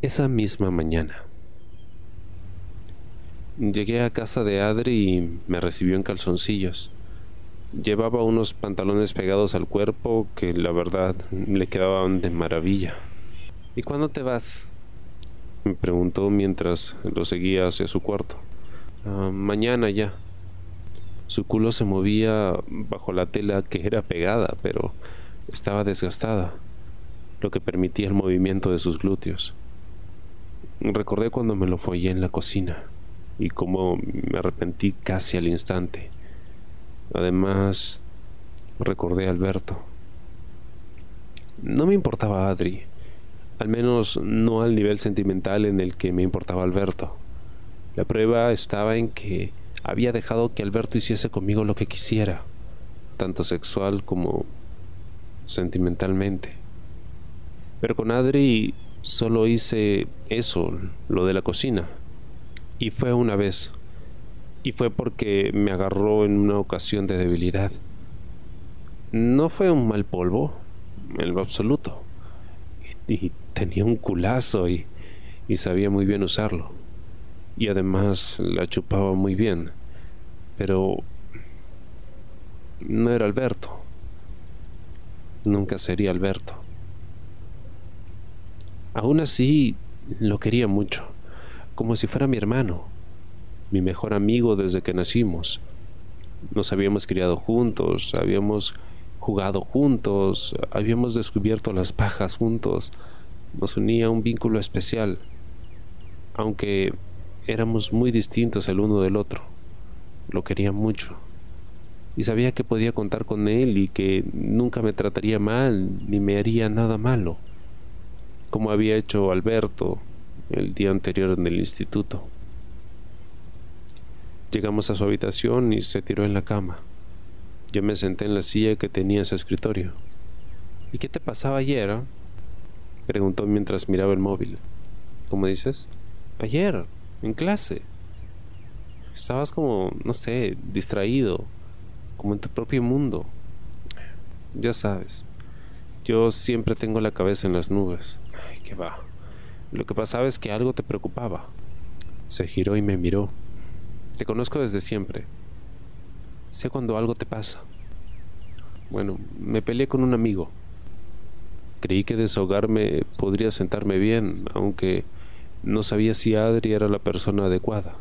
Esa misma mañana. Llegué a casa de Adri y me recibió en calzoncillos. Llevaba unos pantalones pegados al cuerpo que la verdad le quedaban de maravilla. ¿Y cuándo te vas? me preguntó mientras lo seguía hacia su cuarto. Ah, mañana ya. Su culo se movía bajo la tela que era pegada, pero estaba desgastada, lo que permitía el movimiento de sus glúteos. Recordé cuando me lo follé en la cocina y cómo me arrepentí casi al instante. Además, recordé a Alberto. No me importaba Adri, al menos no al nivel sentimental en el que me importaba Alberto. La prueba estaba en que había dejado que Alberto hiciese conmigo lo que quisiera, tanto sexual como sentimentalmente. Pero con Adri solo hice eso, lo de la cocina. Y fue una vez. Y fue porque me agarró en una ocasión de debilidad. No fue un mal polvo, en lo absoluto. Y, tenía un culazo y, y sabía muy bien usarlo. Y además la chupaba muy bien. Pero no era Alberto. Nunca sería Alberto. Aún así, lo quería mucho, como si fuera mi hermano, mi mejor amigo desde que nacimos. Nos habíamos criado juntos, habíamos jugado juntos, habíamos descubierto las pajas juntos. Nos unía un vínculo especial, aunque éramos muy distintos el uno del otro. Lo quería mucho y sabía que podía contar con él y que nunca me trataría mal ni me haría nada malo como había hecho Alberto el día anterior en el instituto. Llegamos a su habitación y se tiró en la cama. Yo me senté en la silla que tenía en su escritorio. ¿Y qué te pasaba ayer? Ah? Preguntó mientras miraba el móvil. ¿Cómo dices? Ayer, en clase. Estabas como, no sé, distraído, como en tu propio mundo. Ya sabes, yo siempre tengo la cabeza en las nubes. Va. Lo que pasaba es que algo te preocupaba. Se giró y me miró. Te conozco desde siempre. Sé cuando algo te pasa. Bueno, me peleé con un amigo. Creí que desahogarme podría sentarme bien, aunque no sabía si Adri era la persona adecuada.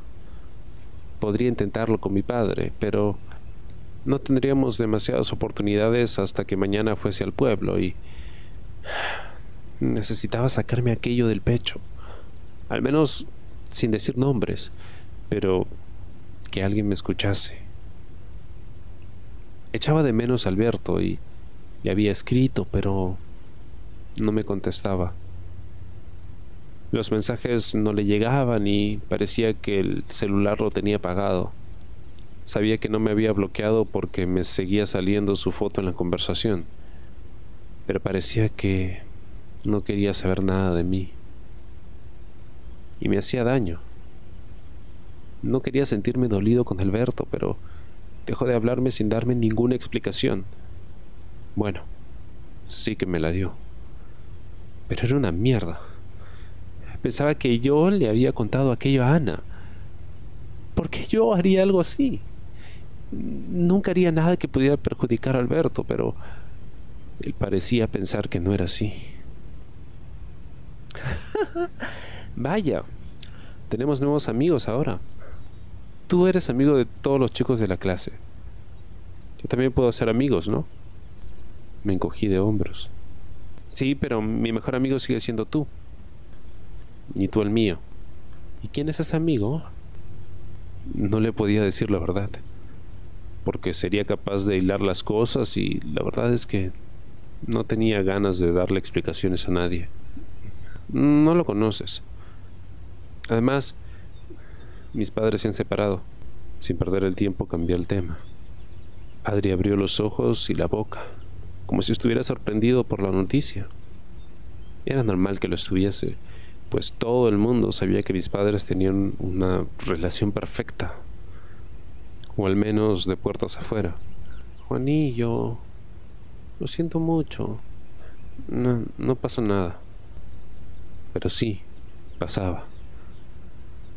Podría intentarlo con mi padre, pero no tendríamos demasiadas oportunidades hasta que mañana fuese al pueblo y necesitaba sacarme aquello del pecho. Al menos sin decir nombres, pero que alguien me escuchase. Echaba de menos a Alberto y le había escrito, pero no me contestaba. Los mensajes no le llegaban y parecía que el celular lo tenía apagado. Sabía que no me había bloqueado porque me seguía saliendo su foto en la conversación, pero parecía que no quería saber nada de mí. Y me hacía daño. No quería sentirme dolido con Alberto, pero dejó de hablarme sin darme ninguna explicación. Bueno, sí que me la dio. Pero era una mierda. Pensaba que yo le había contado aquello a Ana. ¿Por qué yo haría algo así? Nunca haría nada que pudiera perjudicar a Alberto, pero él parecía pensar que no era así. Vaya, tenemos nuevos amigos ahora. Tú eres amigo de todos los chicos de la clase. Yo también puedo ser amigos, ¿no? Me encogí de hombros. Sí, pero mi mejor amigo sigue siendo tú. Y tú el mío. ¿Y quién es ese amigo? No le podía decir la verdad porque sería capaz de hilar las cosas y la verdad es que no tenía ganas de darle explicaciones a nadie. No lo conoces. Además, mis padres se han separado. Sin perder el tiempo cambié el tema. Adri abrió los ojos y la boca, como si estuviera sorprendido por la noticia. Era normal que lo estuviese, pues todo el mundo sabía que mis padres tenían una relación perfecta, o al menos de puertas afuera. Juanillo, lo siento mucho. No, no pasó nada. Pero sí, pasaba?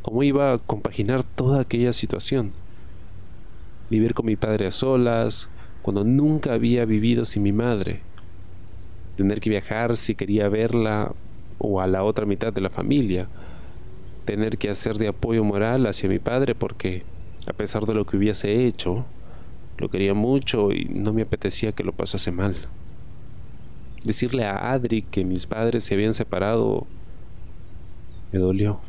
¿Cómo iba a compaginar toda aquella situación? Vivir con mi padre a solas, cuando nunca había vivido sin mi madre. Tener que viajar si quería verla o a la otra mitad de la familia. Tener que hacer de apoyo moral hacia mi padre porque, a pesar de lo que hubiese hecho, lo quería mucho y no me apetecía que lo pasase mal. Decirle a Adri que mis padres se habían separado me dolió.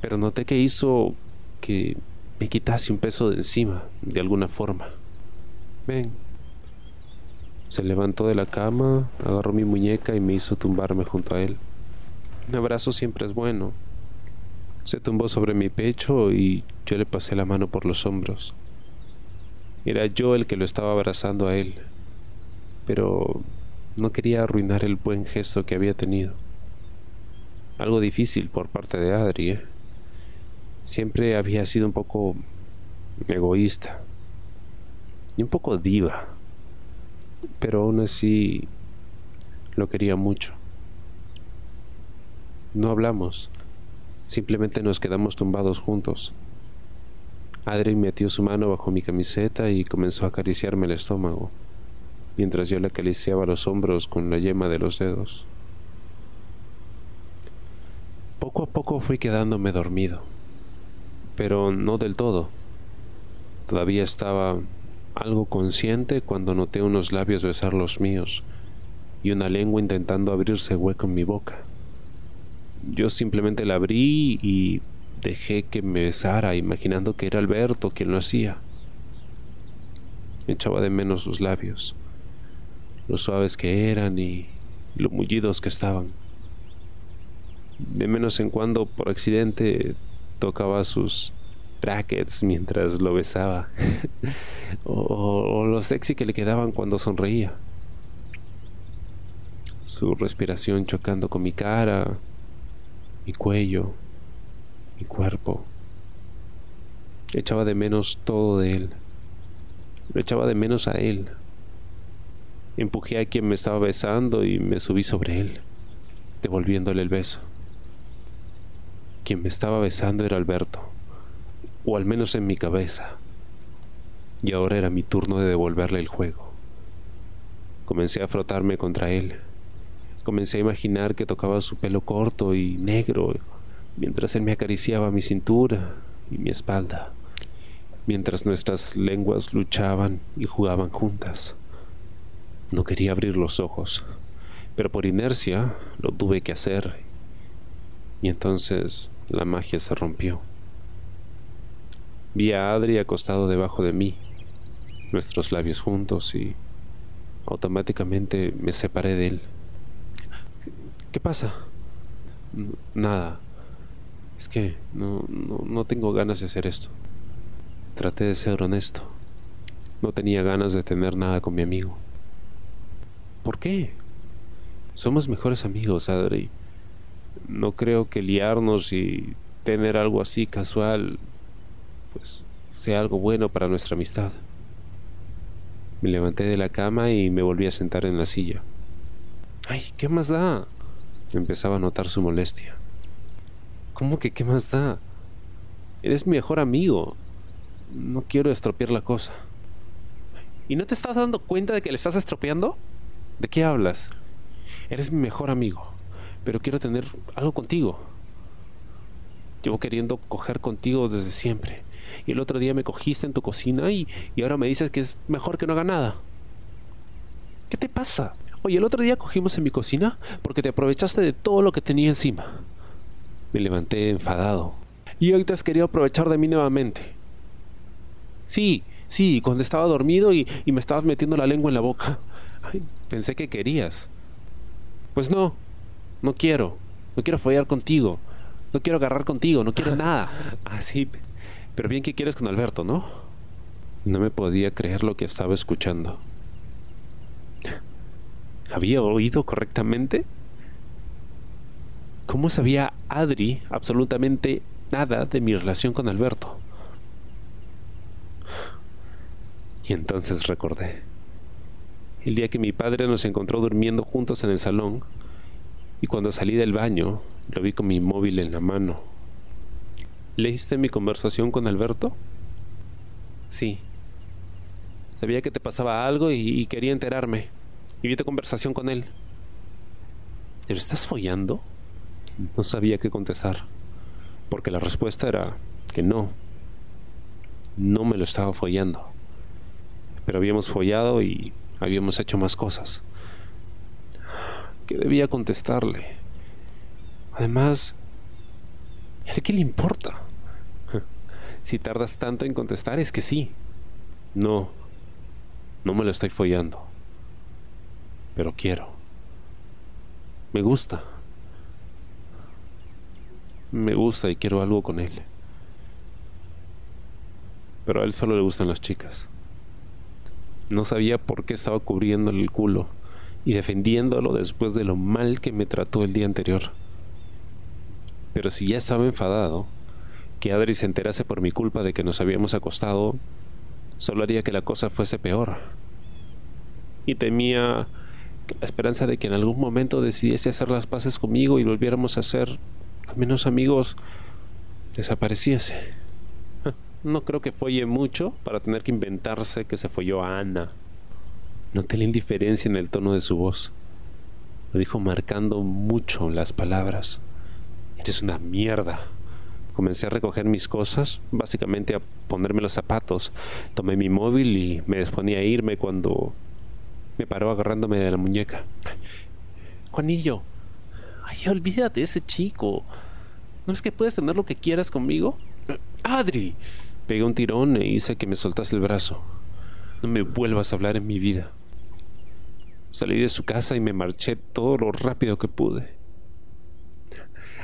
Pero noté que hizo que me quitase un peso de encima, de alguna forma. Ven. Se levantó de la cama, agarró mi muñeca y me hizo tumbarme junto a él. Un abrazo siempre es bueno. Se tumbó sobre mi pecho y yo le pasé la mano por los hombros. Era yo el que lo estaba abrazando a él, pero no quería arruinar el buen gesto que había tenido. Algo difícil por parte de Adri, ¿eh? siempre había sido un poco egoísta y un poco diva, pero aún así lo quería mucho. No hablamos, simplemente nos quedamos tumbados juntos. Adri metió su mano bajo mi camiseta y comenzó a acariciarme el estómago, mientras yo le acariciaba los hombros con la yema de los dedos. Poco a poco fui quedándome dormido pero no del todo. Todavía estaba algo consciente cuando noté unos labios besar los míos y una lengua intentando abrirse hueco en mi boca. Yo simplemente la abrí y dejé que me besara, imaginando que era Alberto quien lo hacía. Me echaba de menos sus labios, lo suaves que eran y lo mullidos que estaban. De menos en cuando, por accidente, tocaba sus brackets mientras lo besaba. O, lo sexy que le quedaban cuando sonreía. Su respiración chocando con mi cara mi cuello mi cuerpo. Echaba de menos todo de él. Lo echaba de menos a él. Empujé a quien me estaba besando y me subí sobre él devolviéndole el beso quien me estaba besando era Alberto, o al menos en mi cabeza. Y ahora era mi turno de devolverle el juego. Comencé a frotarme contra él. Comencé a imaginar que tocaba su pelo corto y negro mientras él me acariciaba mi cintura y mi espalda, mientras nuestras lenguas luchaban y jugaban juntas. No quería abrir los ojos, pero por inercia lo tuve que hacer y entonces la magia se rompió. Vi a Adri acostado debajo de mí, nuestros labios juntos y automáticamente me separé de él. ¿Qué pasa? Nada. Es que no, no, no tengo ganas de hacer esto. Traté de ser honesto. No tenía ganas de tener nada con mi amigo. ¿Por qué? Somos mejores amigos, Adri no creo que liarnos y tener algo así casual, pues sea algo bueno para nuestra amistad. Me levanté de la cama y me volví a sentar en la silla. Ay, ¿qué más da? Empezaba a notar su molestia. ¿Cómo que qué más da? Eres mi mejor amigo. No quiero estropear la cosa. ¿Y no te estás dando cuenta de que le estás estropeando? ¿De qué hablas? Eres mi mejor amigo pero quiero tener algo contigo. Llevo queriendo coger contigo desde siempre. Y el otro día me cogiste en tu cocina y, y ahora me dices que es mejor que no haga nada. ¿Qué te pasa? Oye, el otro día cogimos en mi cocina porque te aprovechaste de todo lo que tenía encima. Me levanté enfadado. Y hoy te has querido aprovechar de mí nuevamente. Sí, sí, cuando estaba dormido y, y me estabas metiendo la lengua en la boca. pensé que querías. Pues no, no quiero, no quiero follar contigo, no quiero agarrar contigo, no quiero nada. Así, ah, pero bien que quieres con Alberto, ¿no? No me podía creer lo que estaba escuchando. ¿Había oído correctamente? ¿Cómo sabía Adri absolutamente nada de mi relación con Alberto? Y entonces recordé. El día que mi padre nos encontró durmiendo juntos en el salón, y cuando salí del baño Lo vi con mi móvil en la mano. ¿Leíste mi conversación con Alberto? Sí. Sabía que te pasaba algo y, quería enterarme. Y vi tu conversación con él. ¿Te lo estás follando? No sabía qué contestar. Porque la respuesta era que no. No me lo estaba follando. Pero habíamos follado y habíamos hecho más cosas. ¿Qué debía contestarle? Además, ¿a qué le importa? Si tardas tanto en contestar es que sí. No, no me lo estoy follando. Pero quiero. Me gusta. Me gusta y quiero algo con él. Pero a él solo le gustan las chicas. No sabía por qué estaba cubriéndole el culo y defendiéndolo después de lo mal que me trató el día anterior. Pero si ya estaba enfadado, que Adri se enterase por mi culpa de que nos habíamos acostado, solo haría que la cosa fuese peor. Y temía la esperanza de que en algún momento decidiese hacer las paces conmigo y volviéramos a ser al menos amigos desapareciese. No creo que folle mucho para tener que inventarse que se folló a Ana. Noté la indiferencia en el tono de su voz. Lo dijo marcando mucho las palabras. Eres una mierda. Comencé a recoger mis cosas, básicamente a ponerme los zapatos. Tomé mi móvil y me disponía a irme cuando me paró agarrándome de la muñeca. Juanillo, ay, olvídate de ese chico. ¿No es que puedes tener lo que quieras conmigo? Adri, Pegué un tirón e hice que me soltase el brazo. No me vuelvas a hablar en mi vida. Salí de su casa y me marché todo lo rápido que pude.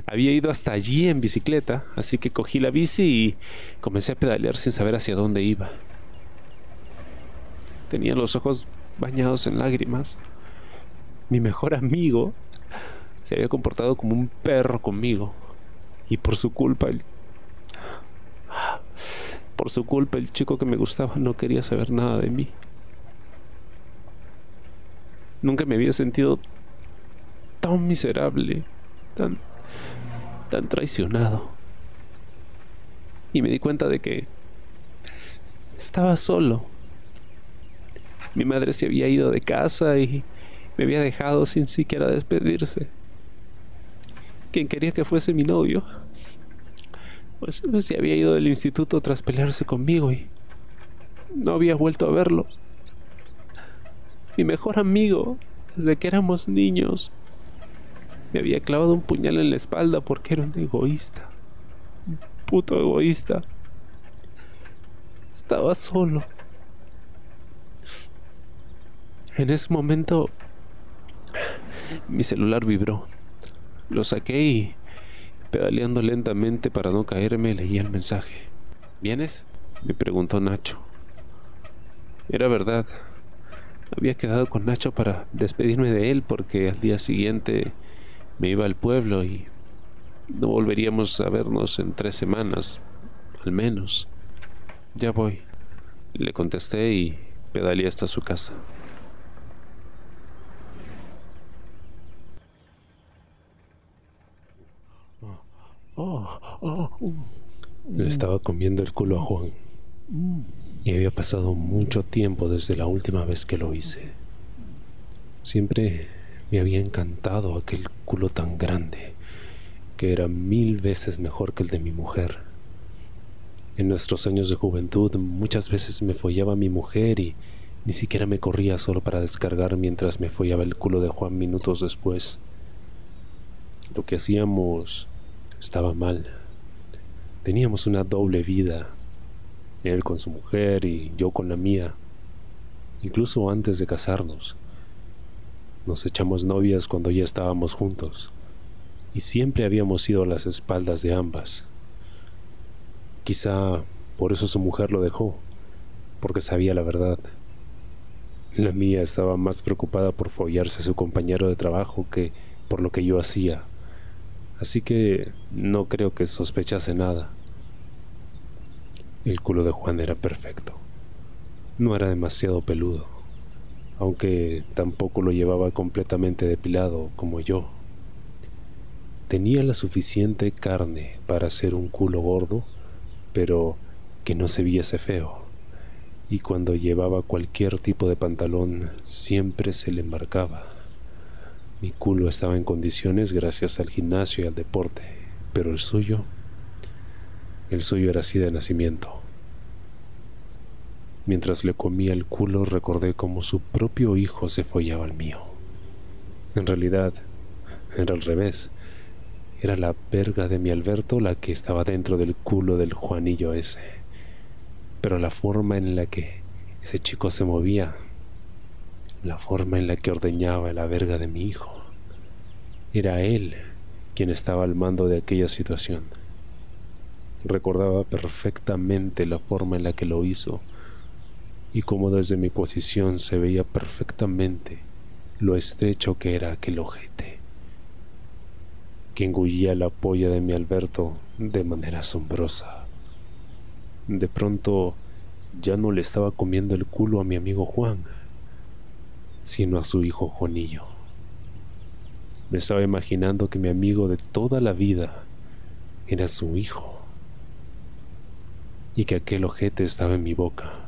Había ido hasta allí en bicicleta, así que cogí la bici y comencé a pedalear sin saber hacia dónde iba. Tenía los ojos bañados en lágrimas. Mi mejor amigo se había comportado como un perro conmigo y por su culpa el por su culpa el chico que me gustaba no quería saber nada de mí. Nunca me había sentido tan miserable, tan tan traicionado. Y me di cuenta de que estaba solo. Mi madre se había ido de casa y me había dejado sin siquiera despedirse. Quien quería que fuese mi novio pues se había ido del instituto tras pelearse conmigo y no había vuelto a verlo. Mi mejor amigo, desde que éramos niños, me había clavado un puñal en la espalda porque era un egoísta. Un puto egoísta. Estaba solo. En ese momento mi celular vibró. Lo saqué y Pedaleando lentamente para no caerme, leí el mensaje. ¿Vienes? me preguntó Nacho. Era verdad. Había quedado con Nacho para despedirme de él porque al día siguiente me iba al pueblo y no volveríamos a vernos en tres semanas, al menos. Ya voy, le contesté y pedaleé hasta su casa. Le estaba comiendo el culo a Juan. Y había pasado mucho tiempo desde la última vez que lo hice. Siempre me había encantado aquel culo tan grande, que era mil veces mejor que el de mi mujer. En nuestros años de juventud muchas veces me follaba mi mujer y ni siquiera me corría solo para descargar mientras me follaba el culo de Juan minutos después. Lo que hacíamos estaba mal. Teníamos una doble vida, él con su mujer y yo con la mía, incluso antes de casarnos. Nos echamos novias cuando ya estábamos juntos y siempre habíamos ido a las espaldas de ambas. Quizá por eso su mujer lo dejó, porque sabía la verdad. La mía estaba más preocupada por follarse a su compañero de trabajo que por lo que yo hacía así que no creo que sospechase nada. El culo de Juan era perfecto. No era demasiado peludo, aunque tampoco lo llevaba completamente depilado como yo. Tenía la suficiente carne para hacer un culo gordo, pero que no se viese feo. Y cuando llevaba cualquier tipo de pantalón, siempre se le embarcaba. Mi culo estaba en condiciones gracias al gimnasio y al deporte, pero el suyo, el suyo era así de nacimiento. Mientras le comía el culo recordé cómo su propio hijo se follaba al mío. En realidad, era al revés. Era la verga de mi Alberto la que estaba dentro del culo del Juanillo ese. Pero la forma en la que ese chico se movía, la forma en la que ordeñaba la verga de mi hijo, era él quien estaba al mando de aquella situación. Recordaba perfectamente la forma en la que lo hizo y cómo desde mi posición se veía perfectamente lo estrecho que era aquel ojete, que engullía la polla de mi Alberto de manera asombrosa. De pronto ya no le estaba comiendo el culo a mi amigo Juan, sino a su hijo Juanillo. Me estaba imaginando que mi amigo de toda la vida era su hijo y que aquel ojete estaba en mi boca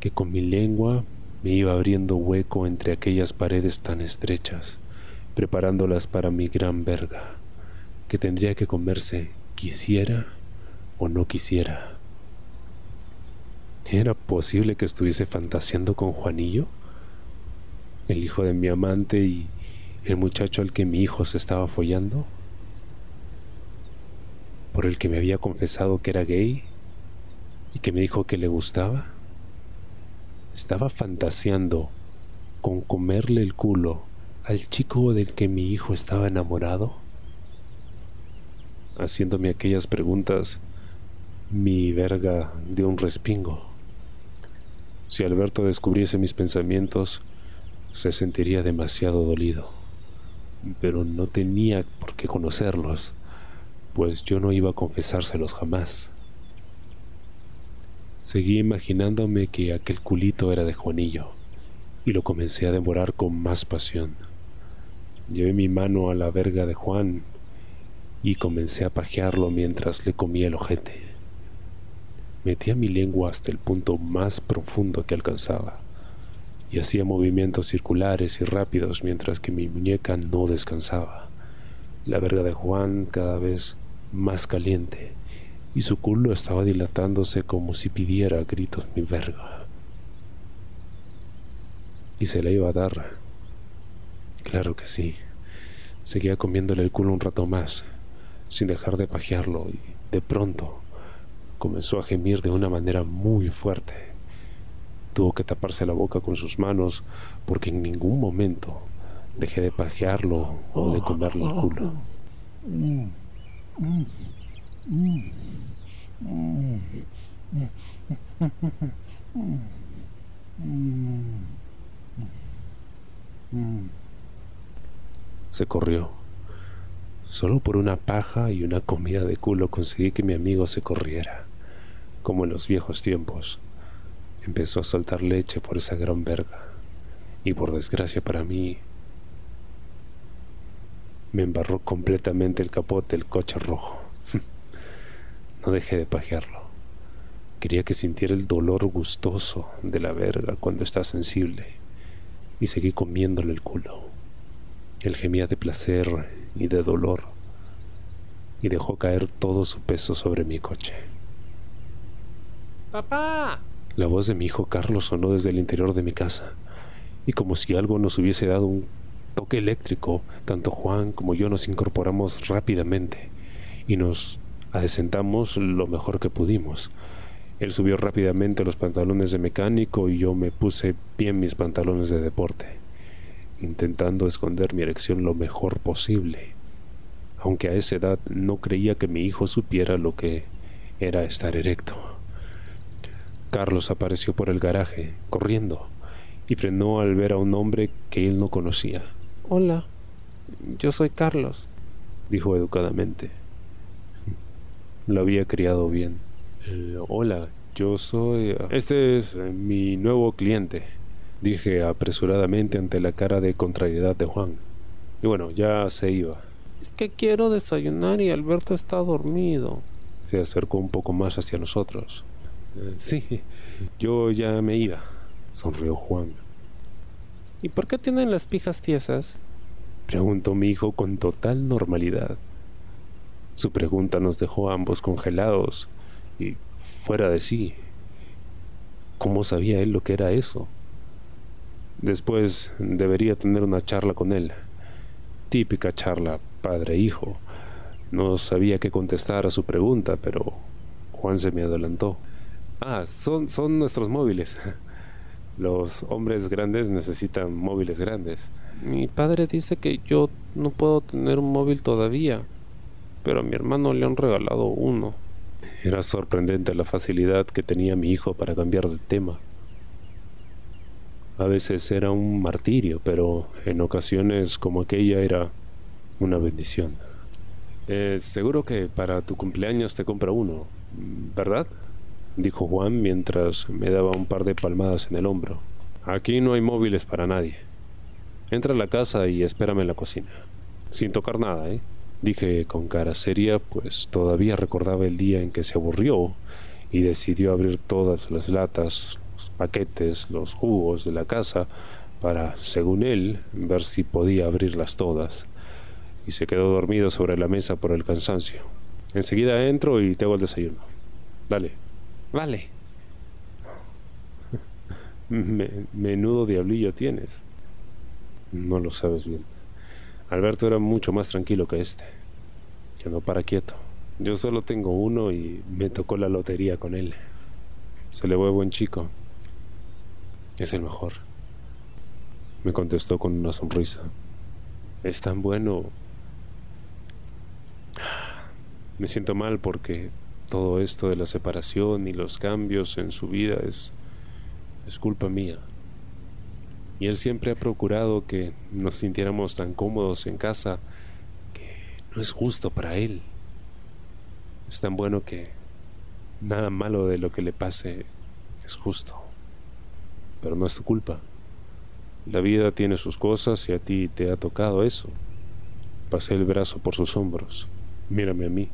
que con mi lengua me iba abriendo hueco entre aquellas paredes tan estrechas, preparándolas para mi gran verga, que tendría que comerse quisiera o no quisiera. ¿Era posible que estuviese fantaseando con Juanillo? El hijo de mi amante y el muchacho al que mi hijo se estaba follando? ¿Por el que me había confesado que era gay y que me dijo que le gustaba? Estaba fantaseando con comerle el culo al chico del que mi hijo estaba enamorado. Haciéndome aquellas preguntas, mi verga dio un respingo. Si Alberto descubriese mis pensamientos, se sentiría demasiado dolido. Pero no tenía por qué conocerlos, pues yo no iba a confesárselos jamás. Seguí imaginándome que aquel culito era de Juanillo y lo comencé a devorar con más pasión. Llevé mi mano a la verga de Juan y comencé a pajearlo mientras le comía el ojete. Metía mi lengua hasta el punto más profundo que alcanzaba y hacía movimientos circulares y rápidos mientras que mi muñeca no descansaba. La verga de Juan cada vez más caliente y su culo estaba dilatándose como si pidiera gritos mi verga. Y se la iba a dar. Claro que sí. Seguía comiéndole el culo un rato más, sin dejar de pajearlo, y de pronto comenzó a gemir de una manera muy fuerte. Tuvo que taparse la boca con sus manos porque en ningún momento dejé de pajearlo o de comerle el culo. Se corrió. Solo por una paja y una comida de culo conseguí que mi amigo se corriera, como en los viejos tiempos. Empezó a soltar leche por esa gran verga, y por desgracia para mí, me embarró completamente el capote del coche rojo. No dejé de pajearlo. Quería que sintiera el dolor gustoso de la verga cuando está sensible y seguí comiéndole el culo. Él gemía de placer y de dolor y dejó caer todo su peso sobre mi coche. ¡Papá! La voz de mi hijo Carlos sonó desde el interior de mi casa y como si algo nos hubiese dado un toque eléctrico, tanto Juan como yo nos incorporamos rápidamente y nos adesentamos lo mejor que pudimos. Él subió rápidamente los pantalones de mecánico y yo me puse bien mis pantalones de deporte, intentando esconder mi erección lo mejor posible, aunque a esa edad no creía que mi hijo supiera lo que era estar erecto. Carlos apareció por el garaje, corriendo, y frenó al ver a un hombre que él no conocía. Hola, yo soy Carlos, dijo educadamente. Lo había criado bien. Eh, hola, yo soy... Este es eh, mi nuevo cliente, dije apresuradamente ante la cara de contrariedad de Juan. Y bueno, ya se iba. Es que quiero desayunar y Alberto está dormido. Se acercó un poco más hacia nosotros. Eh, sí, yo ya me iba, sonrió Juan. ¿Y por qué tienen las pijas tiesas? Preguntó mi hijo con total normalidad. Su pregunta nos dejó ambos congelados y fuera de sí. ¿Cómo sabía él lo que era eso? Después debería tener una charla con él. Típica charla padre-hijo. No sabía qué contestar a su pregunta, pero Juan se me adelantó. Ah, son, son nuestros móviles. Los hombres grandes necesitan móviles grandes. Mi padre dice que yo no puedo tener un móvil todavía, pero a mi hermano le han regalado uno. Era sorprendente la facilidad que tenía mi hijo para cambiar de tema. A veces era un martirio, pero en ocasiones como aquella era una bendición. Eh, seguro que para tu cumpleaños te compra uno, ¿verdad? dijo Juan mientras me daba un par de palmadas en el hombro. Aquí no hay móviles para nadie. Entra a la casa y espérame en la cocina. Sin tocar nada, ¿eh? Dije con cara seria, pues todavía recordaba el día en que se aburrió y decidió abrir todas las latas, los paquetes, los jugos de la casa para, según él, ver si podía abrirlas todas. Y se quedó dormido sobre la mesa por el cansancio. Enseguida entro y te hago el desayuno. Dale. Vale. menudo diablillo tienes. No lo sabes bien. Alberto era mucho más tranquilo que este, que no para quieto. Yo solo tengo uno y me tocó la lotería con él. Se le ve buen chico. Es el mejor. Me contestó con una sonrisa. Es tan bueno. Me siento mal porque todo esto de la separación y los cambios en su vida es, es culpa mía. Y él siempre ha procurado que nos sintiéramos tan cómodos en casa que no es justo para él. Es tan bueno que nada malo de lo que le pase es justo. Pero no es tu culpa. La vida tiene sus cosas y a ti te ha tocado eso. Pasé el brazo por sus hombros. Mírame a mí.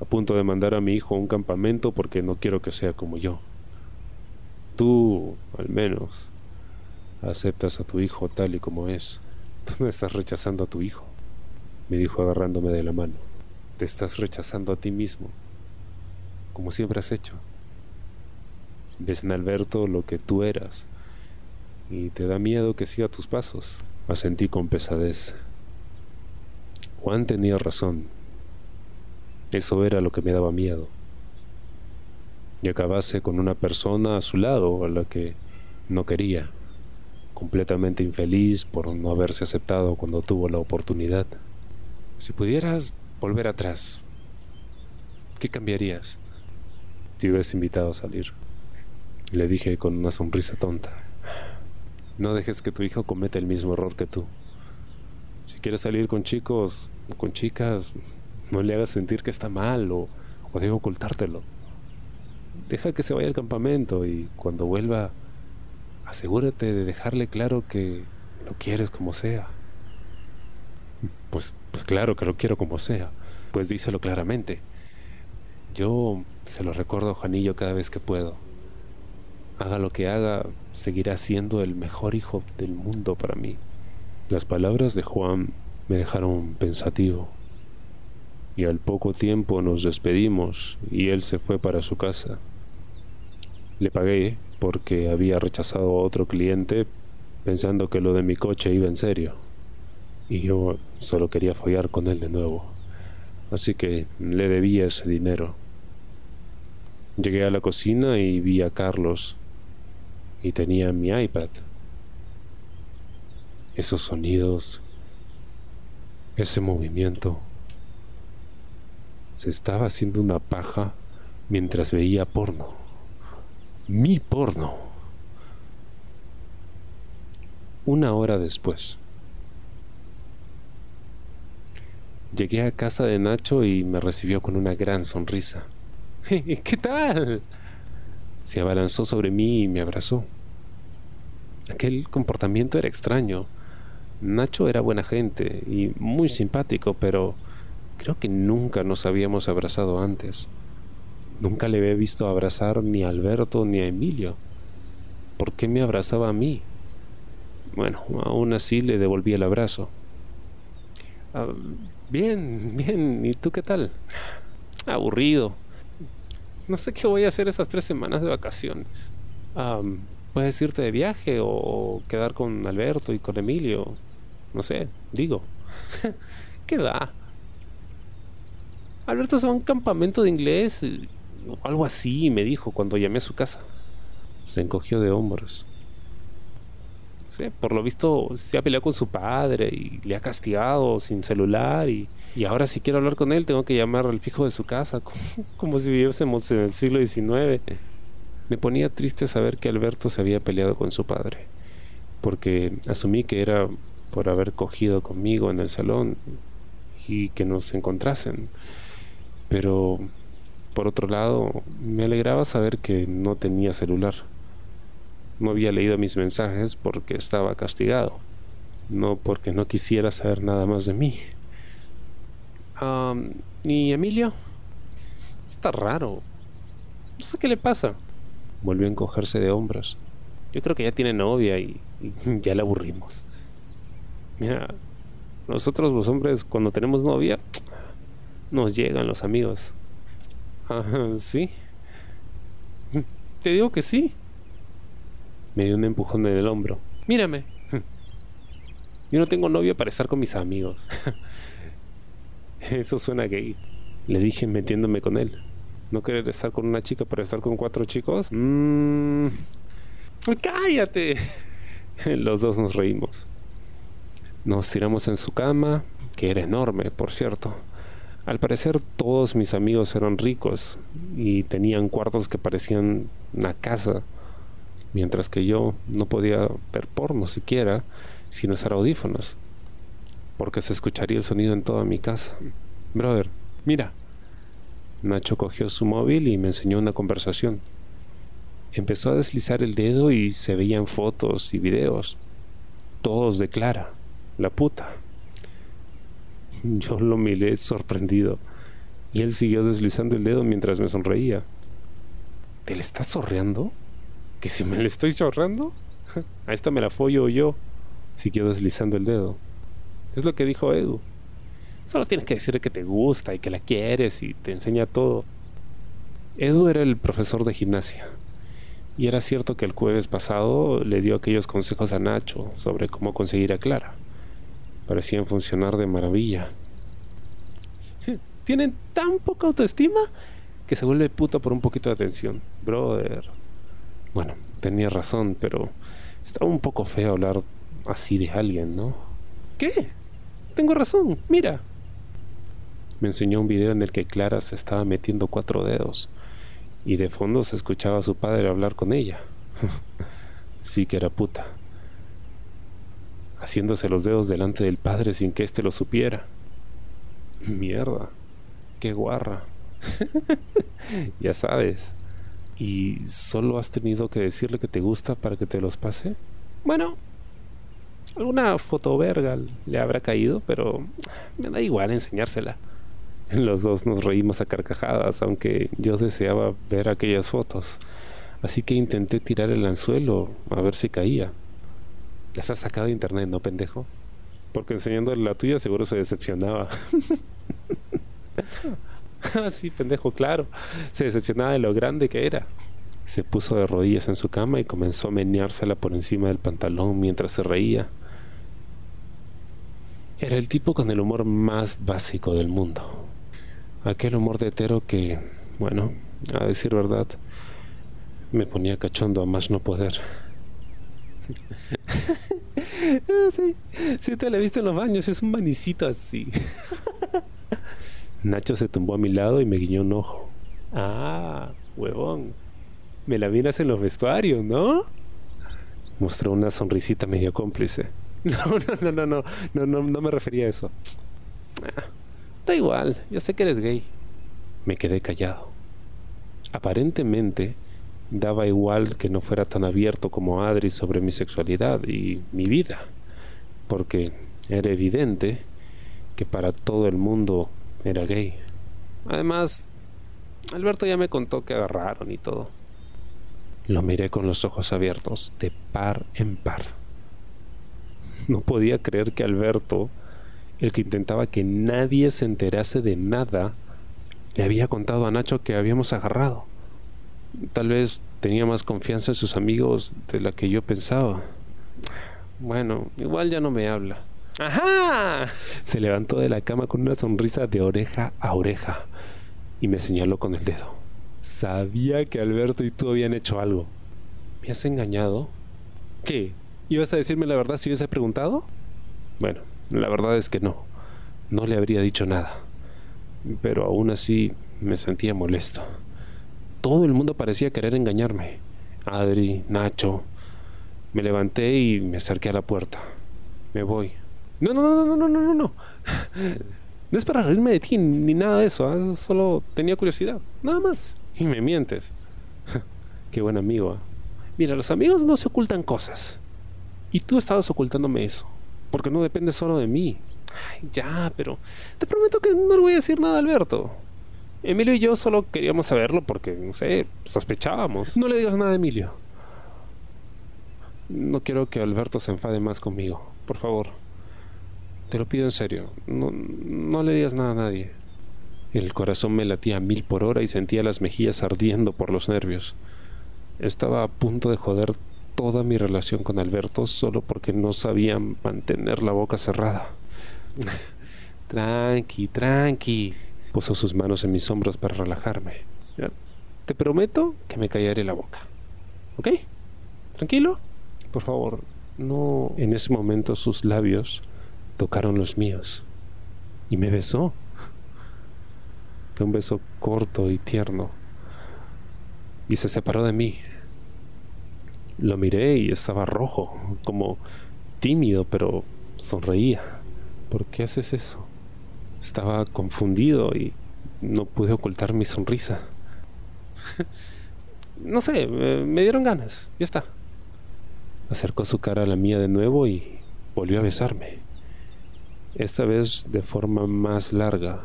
A punto de mandar a mi hijo a un campamento porque no quiero que sea como yo. Tú, al menos, aceptas a tu hijo tal y como es. Tú no estás rechazando a tu hijo, me dijo agarrándome de la mano. Te estás rechazando a ti mismo, como siempre has hecho. Ves en Alberto lo que tú eras y te da miedo que siga tus pasos. Asentí con pesadez. Juan tenía razón. Eso era lo que me daba miedo. Y acabase con una persona a su lado a la que no quería completamente infeliz por no haberse aceptado cuando tuvo la oportunidad. Si pudieras volver atrás, ¿qué cambiarías? Te hubieras invitado a salir. Le dije con una sonrisa tonta. No dejes que tu hijo cometa el mismo error que tú. Si quieres salir con chicos o con chicas, no le hagas sentir que está mal o, o debe ocultártelo. Deja que se vaya al campamento y cuando vuelva asegúrate de dejarle claro que lo quieres como sea. Pues, pues claro que lo quiero como sea. Pues díselo claramente. Yo se lo recuerdo a Juanillo cada vez que puedo. Haga lo que haga, seguirá siendo el mejor hijo del mundo para mí. Las palabras de Juan me dejaron pensativo. Y al poco tiempo nos despedimos y él se fue para su casa. Le pagué porque había rechazado a otro cliente pensando que lo de mi coche iba en serio. Y yo solo quería follar con él de nuevo. Así que le debía ese dinero. Llegué a la cocina y vi a Carlos y tenía mi iPad. Esos sonidos, ese movimiento. Se estaba haciendo una paja mientras veía porno mi porno. Una hora después. Llegué a casa de Nacho y me recibió con una gran sonrisa. ¿Qué tal? Se abalanzó sobre mí y me abrazó. Aquel comportamiento era extraño. Nacho era buena gente y muy simpático, pero creo que nunca nos habíamos abrazado antes. Nunca le había visto abrazar ni a Alberto ni a Emilio. ¿Por qué me abrazaba a mí? Bueno, aún así le devolví el abrazo. Ah, bien, bien, ¿y tú qué tal? Aburrido. No sé qué voy a hacer esas tres semanas de vacaciones. ¿Puedes irte de viaje o quedar con Alberto y con Emilio? No sé, digo. ¿Qué va? Alberto se va a un campamento de inglés algo así, me dijo cuando llamé a su casa. Se encogió de hombros. Sí, por lo visto se ha peleado con su padre y le ha castigado sin celular y, ahora si quiero hablar con él tengo que llamar al fijo de su casa como, como si viviésemos en el siglo XIX. Me ponía triste saber que Alberto se había peleado con su padre, porque asumí que era por haber cogido conmigo en el salón y que nos encontrasen. Pero por otro lado, me alegraba saber que no tenía celular. No había leído mis mensajes porque estaba castigado, no porque no quisiera saber nada más de mí. ¿Y Emilio? Está raro. No sé qué le pasa. Volvió a encogerse de hombros. Yo creo que ya tiene novia y, y ya la aburrimos. Mira, nosotros los hombres cuando tenemos novia, nos llegan los amigos. Sí. Te digo que sí. Me dio un empujón en el hombro. Mírame. Yo no tengo novia para estar con mis amigos. Eso suena gay. Le dije metiéndome con él. ¿No querer estar con una chica para estar con cuatro chicos? Mmm. ¡Cállate! Los dos nos reímos. Nos tiramos en su cama, que era enorme, por cierto. Al parecer todos mis amigos eran ricos y tenían cuartos que parecían una casa, mientras que yo no podía ver porno siquiera sin usar audífonos, porque se escucharía el sonido en toda mi casa. Brother, mira. Nacho cogió su móvil y me enseñó una conversación. Empezó a deslizar el dedo y se veían fotos y videos, todos de Clara, la puta. Yo lo miré sorprendido y él siguió deslizando el dedo mientras me sonreía. ¿Te le estás sorreando? ¿Que si me le estoy chorrando? A esta me la follo yo. Siguió deslizando el dedo. Es lo que dijo Edu. Solo tienes que decirle que te gusta y que la quieres y te enseña todo. Edu era el profesor de gimnasia. Y era cierto que el jueves pasado le dio aquellos consejos a Nacho sobre cómo conseguir a Clara parecían funcionar de maravilla. Tienen tan poca autoestima que se vuelve puta por un poquito de atención. Brother. Bueno, tenía razón, pero estaba un poco feo hablar así de alguien, ¿no? ¿Qué? Tengo razón, mira. Me enseñó un video en el que Clara se estaba metiendo cuatro dedos y de fondo se escuchaba a su padre hablar con ella. sí que era puta haciéndose los dedos delante del padre sin que éste lo supiera. Mierda, qué guarra. ya sabes. ¿Y solo has tenido que decirle que te gusta para que te los pase? Bueno, alguna foto verga le habrá caído, pero me da igual enseñársela. Los dos nos reímos a carcajadas, aunque yo deseaba ver aquellas fotos. Así que intenté tirar el anzuelo a ver si caía. Las has sacado de internet, ¿no, pendejo? Porque enseñándole la tuya seguro se decepcionaba. ah, sí, pendejo, claro. Se decepcionaba de lo grande que era. Se puso de rodillas en su cama y comenzó a meneársela por encima del pantalón mientras se reía. Era el tipo con el humor más básico del mundo. Aquel humor de hetero que, bueno, a decir verdad, me ponía cachondo a más no poder. sí, sí te la he visto en los baños, es un manicito así. Nacho se tumbó a mi lado y me guiñó un ojo. Ah, huevón. Me la vienes en los vestuarios, ¿no? Mostró una sonrisita medio cómplice. No, no, no, no, no, no, no, me refería a eso. Ah, da igual, yo sé que eres gay. Me quedé callado. Aparentemente, daba igual que no fuera tan abierto como Adri sobre mi sexualidad y mi vida. porque era evidente que para todo el mundo era gay. Además, Alberto ya me contó que agarraron y todo. Lo miré con los ojos abiertos, de par en par. No podía creer que Alberto, el que intentaba que nadie se enterase de nada, le había contado a Nacho que habíamos agarrado. Tal vez tenía más confianza en sus amigos de la que yo pensaba. Bueno, igual ya no me habla. ¡Ajá! Se levantó de la cama con una sonrisa de oreja a oreja y me señaló con el dedo. Sabía que Alberto y tú habían hecho algo. ¿Me has engañado? ¿Qué? ¿Ibas a decirme la verdad si hubiese preguntado? Bueno, la verdad es que no. No le habría dicho nada. Pero aún así me sentía molesto. Todo el mundo parecía querer engañarme. Adri, Nacho. Me levanté y me acerqué a la puerta. Me voy. No, no, no, no, no, no, no, no. No es para reírme de ti ni nada de eso. ¿ah? Solo tenía curiosidad. Nada más. Y me mientes. Qué buen amigo. ¿ah? Mira, los amigos no se ocultan cosas. Y tú estabas ocultándome eso. Porque no depende solo de mí. Ya, pero te prometo que no le voy a decir nada a Alberto. Emilio y yo solo queríamos saberlo porque, no sé, sospechábamos. No le digas nada a Emilio. No quiero que Alberto se enfade más conmigo. Por favor. Te lo pido en serio. No, no le digas nada a nadie. El corazón me latía a mil por hora y sentía las mejillas ardiendo por los nervios. Estaba a punto de joder toda mi relación con Alberto solo porque no sabía mantener la boca cerrada. tranqui, tranqui. Puso sus manos en mis hombros para relajarme. Te prometo que me callaré la boca. ¿Ok? ¿Tranquilo? Por favor, no. En ese momento sus labios tocaron los míos y me besó. Fue un beso corto y tierno. Y se separó de mí. Lo miré y estaba rojo, como tímido, pero sonreía. ¿Por qué haces eso? Estaba confundido y no pude ocultar mi sonrisa. no sé, me dieron ganas. Ya está. Acercó su cara a la mía de nuevo y volvió a besarme esta vez de forma más larga,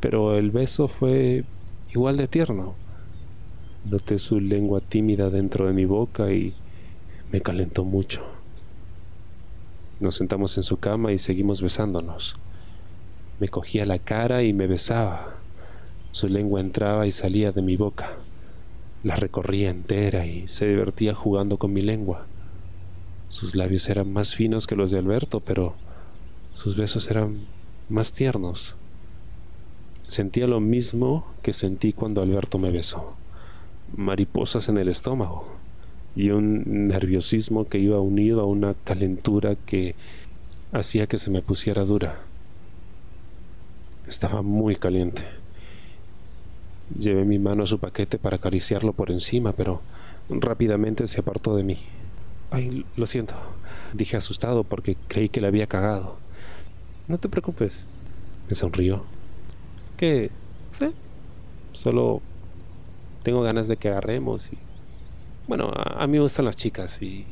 pero el beso fue igual de tierno. Noté su lengua tímida dentro de mi boca y me calentó mucho. Nos sentamos en su cama y seguimos besándonos. Me cogía la cara y me besaba. Su lengua entraba y salía de mi boca. La recorría entera y se divertía jugando con mi lengua. Sus labios eran más finos que los de Alberto, pero sus besos eran más tiernos. Sentía lo mismo que sentí cuando Alberto me besó. Mariposas en el estómago y un nerviosismo que iba unido a una calentura que hacía que se me pusiera dura. Estaba muy caliente. Llevé mi mano a su paquete para acariciarlo por encima, pero rápidamente se apartó de mí. Ay, lo siento, dije asustado porque creí que le había cagado. No te preocupes. Me sonrió. Es que, sé, solo tengo ganas de que agarremos y... Bueno, a, mí me gustan las chicas y...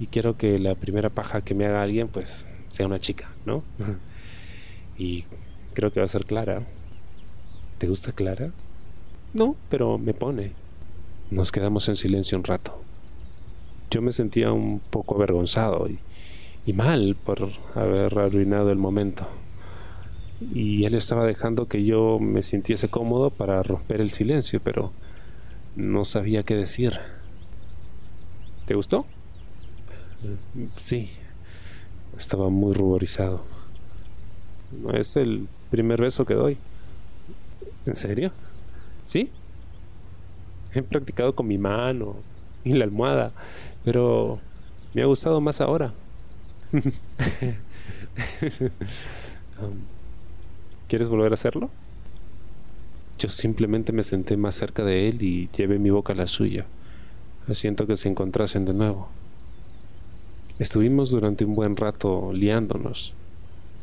Y quiero que la primera paja que me haga alguien, pues, sea una chica, ¿no? y creo que va a ser Clara. ¿Te gusta Clara? No, pero me pone. Nos quedamos en silencio un rato. Yo me sentía un poco avergonzado y y mal por haber arruinado el momento. Y él estaba dejando que yo me sintiese cómodo para romper el silencio, pero no sabía qué decir. ¿Te gustó? Sí. Estaba muy ruborizado. No es el primer beso que doy. ¿En serio? ¿Sí? He practicado con mi mano y la almohada, pero me ha gustado más ahora. ¿Quieres volver a hacerlo? Yo simplemente me senté más cerca de él y llevé mi boca a la suya, haciendo que se encontrasen de nuevo. Estuvimos durante un buen rato liándonos,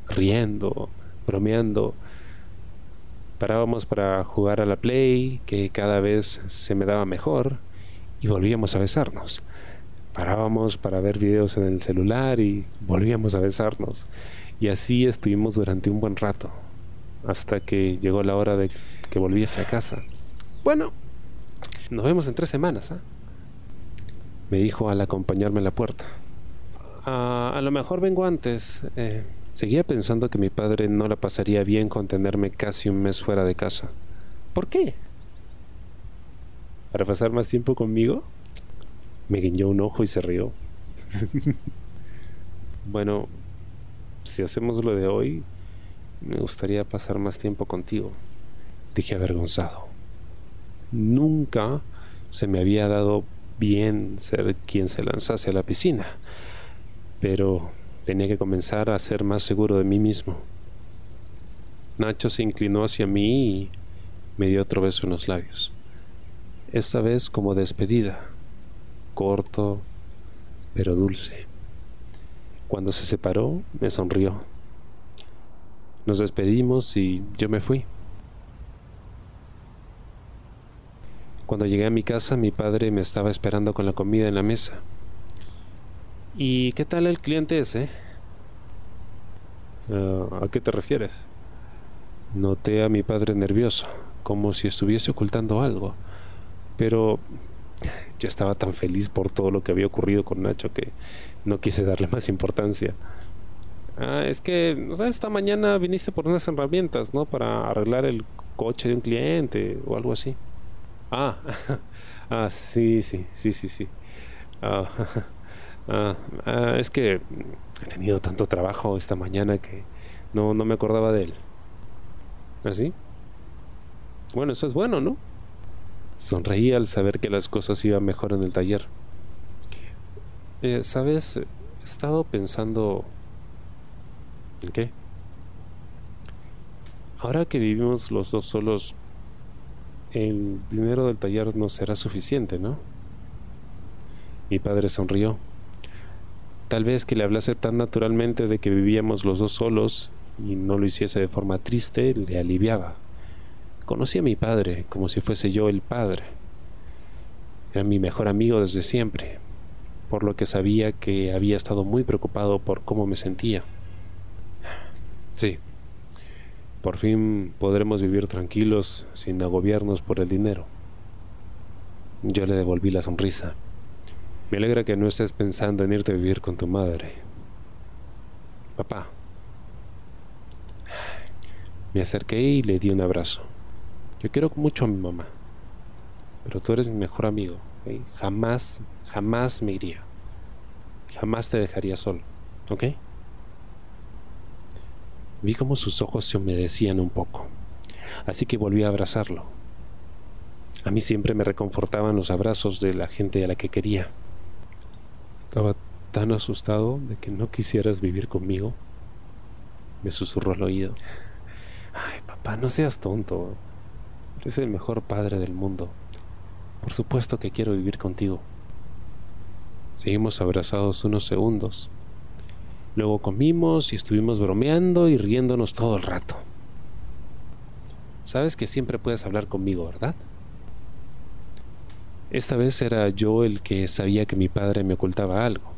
riendo, bromeando. Parábamos para jugar a la play, que cada vez se me daba mejor, y volvíamos a besarnos Parábamos para ver videos en el celular y volvíamos a besarnos. Y así estuvimos durante un buen rato, hasta que llegó la hora de que volviese a casa. Bueno, nos vemos en tres semanas, ¿ah? Me dijo al acompañarme a la puerta. Ah, a lo mejor vengo antes. Eh, seguía pensando que mi padre no la pasaría bien con tenerme casi un mes fuera de casa. ¿Por qué? ¿Para pasar más tiempo conmigo? Me guiñó un ojo y se rió. bueno, si hacemos lo de hoy, me gustaría pasar más tiempo contigo, dije avergonzado. Nunca se me había dado bien ser quien se lanzase a la piscina, pero tenía que comenzar a ser más seguro de mí mismo. Nacho se inclinó hacia mí y me dio otro beso en los labios, esta vez como despedida, corto pero dulce. Cuando se separó, me sonrió. Nos despedimos y yo me fui. Cuando llegué a mi casa, mi padre me estaba esperando con la comida en la mesa. ¿Y qué tal el cliente ese? Ah, ¿A qué te refieres? Noté a mi padre nervioso, como si estuviese ocultando algo. Pero yo estaba tan feliz por todo lo que había ocurrido con Nacho que no quise darle más importancia. Ah, es que, o sea, esta mañana viniste por unas herramientas, ¿no? Para arreglar el coche de un cliente o algo así. Ah, ah, sí, sí, sí, sí, sí. Ah, ah, ah, es que he tenido tanto trabajo esta mañana que no, no me acordaba de él. ¿Así? ¿Ah, bueno, eso es bueno, ¿no? Sonreí al saber que las cosas iban mejor en el taller. Eh, ¿Sabes? He estado pensando... ¿En qué? Ahora que vivimos los dos solos, el dinero del taller no será suficiente, ¿no? Mi padre sonrió. Tal vez que le hablase tan naturalmente de que vivíamos los dos solos y no lo hiciese de forma triste, le aliviaba. Conocí a mi padre como si fuese yo el padre. Era mi mejor amigo desde siempre, por lo que sabía que había estado muy preocupado por cómo me sentía. Sí, por fin podremos vivir tranquilos sin agobiarnos por el dinero. Yo le devolví la sonrisa. Me alegra que no estés pensando en irte a vivir con tu madre. Papá. Me acerqué y le di un abrazo. Yo quiero mucho a mi mamá, pero tú eres mi mejor amigo. Jamás, jamás me iría. Jamás te dejaría solo. ¿Ok? Vi como sus ojos se humedecían un poco, así que volví a abrazarlo. A mí siempre me reconfortaban los abrazos de la gente a la que quería. Estaba tan asustado de que no quisieras vivir conmigo. Me susurró al oído. Ay, papá, no seas tonto. Eres el mejor padre del mundo. Por supuesto que quiero vivir contigo. Seguimos abrazados unos segundos Luego comimos y estuvimos bromeando y riéndonos todo el rato. Sabes que siempre puedes hablar conmigo, ¿verdad? Esta vez era yo el que sabía que mi padre me ocultaba algo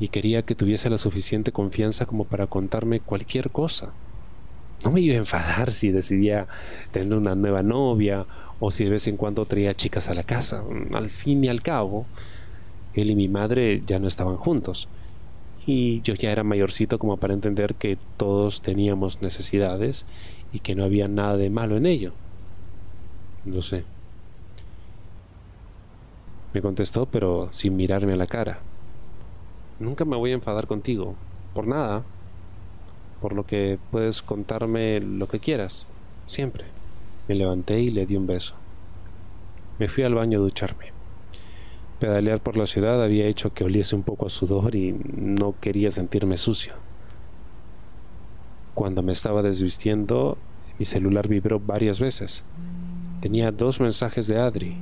y quería que tuviese la suficiente confianza como para contarme cualquier cosa. No me iba a enfadar si decidía tener una nueva novia o si de vez en cuando traía chicas a la casa. Al fin y al cabo, él y mi madre ya no estaban juntos y yo ya era mayorcito como para entender que todos teníamos necesidades y que no había nada de malo en ello. No sé. Me contestó, pero sin mirarme a la cara. Nunca me voy a enfadar contigo, por nada, por lo que puedes contarme lo que quieras, siempre. Me levanté y le di un beso. Me fui al baño a ducharme. Pedalear por la ciudad había hecho que oliese un poco a sudor y no quería sentirme sucio. Cuando me estaba desvistiendo, mi celular vibró varias veces. Tenía dos mensajes de Adri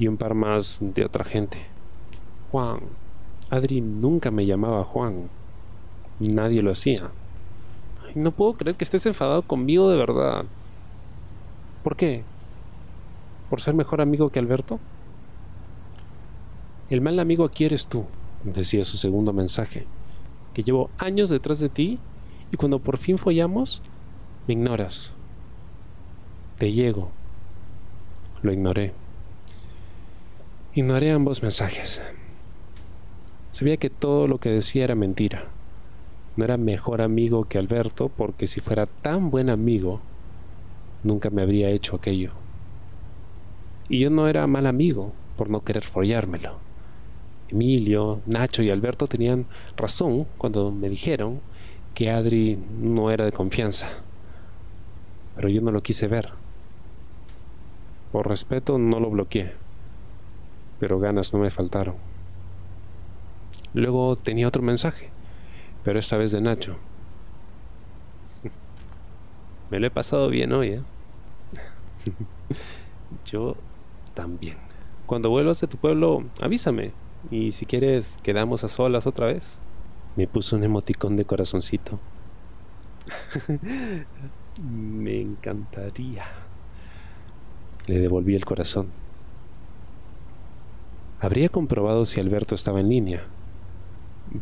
y un par más de otra gente. Juan. Adri nunca me llamaba Juan. Nadie lo hacía. no puedo creer que estés enfadado conmigo de verdad. ¿Por qué? ¿Por ser mejor amigo que Alberto? El mal amigo aquí eres tú, decía su segundo mensaje, que llevo años detrás de ti y cuando por fin follamos, me ignoras. Te llego. Lo ignoré. Ignoré ambos mensajes. Sabía que todo lo que decía era mentira. No era mejor amigo que Alberto porque si fuera tan buen amigo, nunca me habría hecho aquello. Y yo no era mal amigo por no querer follármelo. Emilio, Nacho y Alberto tenían razón cuando me dijeron que Adri no era de confianza. Pero yo no lo quise ver. Por respeto no lo bloqueé. Pero ganas no me faltaron. Luego tenía otro mensaje, pero esta vez de Nacho. Me lo he pasado bien hoy, ¿eh? Yo también. Cuando vuelvas de tu pueblo, avísame. Y si quieres, quedamos a solas otra vez. Me puso un emoticón de corazoncito. Me encantaría. Le devolví el corazón. Habría comprobado si Alberto estaba en línea,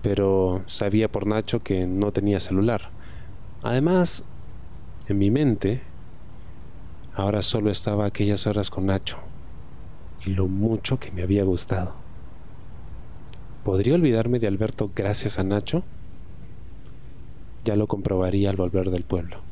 pero sabía por Nacho que no tenía celular. Además, en mi mente, ahora solo estaba aquellas horas con Nacho y lo mucho que me había gustado. ¿Podría olvidarme de Alberto gracias a Nacho? Ya lo comprobaría al volver del pueblo.